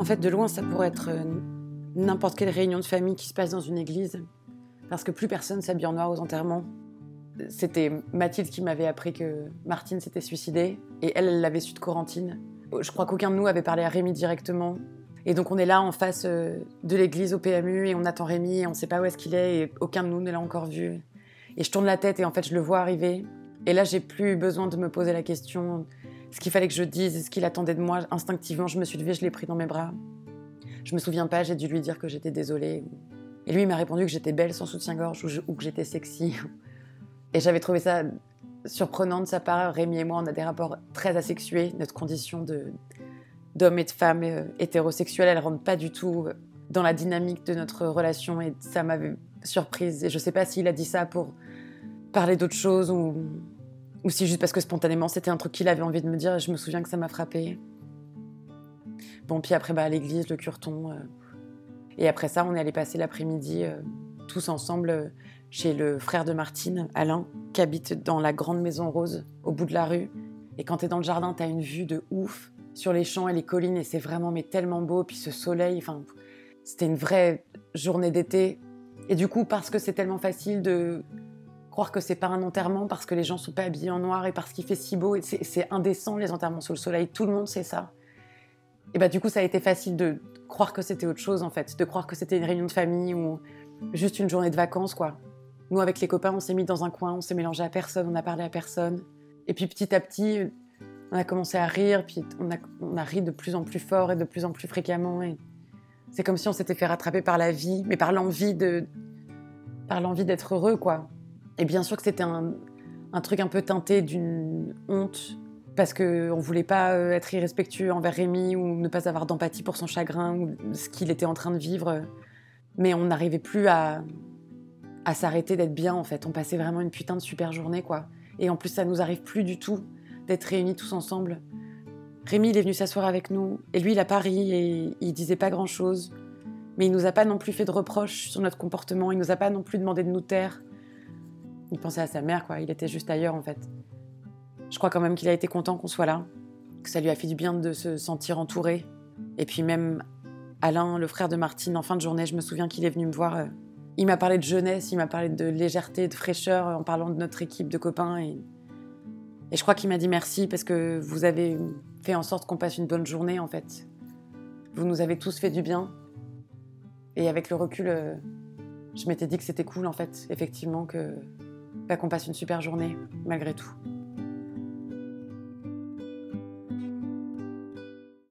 En fait, de loin, ça pourrait être euh, n'importe quelle réunion de famille qui se passe dans une église, parce que plus personne s'habille en noir aux enterrements. C'était Mathilde qui m'avait appris que Martine s'était suicidée, et elle, elle l'avait su de Corentine. Je crois qu'aucun de nous avait parlé à Rémi directement. Et donc on est là en face euh, de l'église au PMU et on attend Rémi et on ne sait pas où est-ce qu'il est et aucun de nous ne l'a encore vu. Et je tourne la tête et en fait je le vois arriver. Et là j'ai plus besoin de me poser la question ce qu'il fallait que je dise, ce qu'il attendait de moi. Instinctivement je me suis levée, je l'ai pris dans mes bras. Je me souviens pas, j'ai dû lui dire que j'étais désolée. Et lui il m'a répondu que j'étais belle sans soutien-gorge ou, que j'étais sexy. Et j'avais trouvé ça surprenant de sa part. Rémi et moi on a des rapports très asexués. Notre condition de d'hommes et de femmes euh, hétérosexuels, elles rentrent pas du tout euh, dans la dynamique de notre relation et ça m'avait surprise. Et je sais pas s'il a dit ça pour parler d'autre chose ou, ou si juste parce que spontanément c'était un truc qu'il avait envie de me dire et je me souviens que ça m'a frappé. Bon, puis après, bah, à l'église, le cureton. Euh, et après ça, on est allé passer l'après-midi tous ensemble chez le frère de Martine, Alain, qui habite dans la grande maison rose au bout de la rue. Et quand tu es dans le jardin, tu as une vue de ouf sur les champs et les collines et c'est vraiment mais tellement beau. Puis ce soleil, enfin, c'était une vraie journée d'été. Et du coup, parce que c'est tellement facile de croire que c'est pas un enterrement, parce que les gens sont pas habillés en noir et parce qu'il fait si beau, c'est indécent les enterrements sous le soleil, tout le monde sait ça. Et bah du coup, ça a été facile de croire que c'était autre chose en fait, de croire que c'était une réunion de famille ou juste une journée de vacances quoi. Nous avec les copains, on s'est mis dans un coin, on s'est mélangé à personne, on a parlé à personne. Et puis petit à petit, on a commencé à rire, puis on a, on a ri de plus en plus fort et de plus en plus fréquemment. Et c'est comme si on s'était fait rattraper par la vie, mais par l'envie de, par l'envie d'être heureux, quoi. Et bien sûr que c'était un, truc un peu teinté d'une honte, parce qu'on ne voulait pas euh, être irrespectueux envers Rémi ou ne pas avoir d'empathie pour son chagrin ou ce qu'il était en train de vivre. Mais on n'arrivait plus à, s'arrêter d'être bien, en fait. On passait vraiment une putain de super journée, quoi. Et en plus, ça nous arrive plus du tout d'être réunis tous ensemble. Rémi, il est venu s'asseoir avec nous, et lui, il a pas ri et il disait pas grand-chose. Mais il nous a pas non plus fait de reproches sur notre comportement, il nous a pas non plus demandé de nous taire. Il pensait à sa mère, quoi, il était juste ailleurs en fait. Je crois quand même qu'il a été content qu'on soit là, que ça lui a fait du bien de se sentir entouré. Et puis même Alain, le frère de Martine, en fin de journée, je me souviens qu'il est venu me voir. Euh, il m'a parlé de jeunesse, il m'a parlé de légèreté, de fraîcheur en parlant de notre équipe de copains. Et et je crois qu'il m'a dit merci parce que vous avez fait en sorte qu'on passe une bonne journée en fait. Vous nous avez tous fait du bien. Et avec le recul, euh, je m'étais dit que c'était cool en fait, effectivement, que bah, qu'on passe une super journée malgré tout.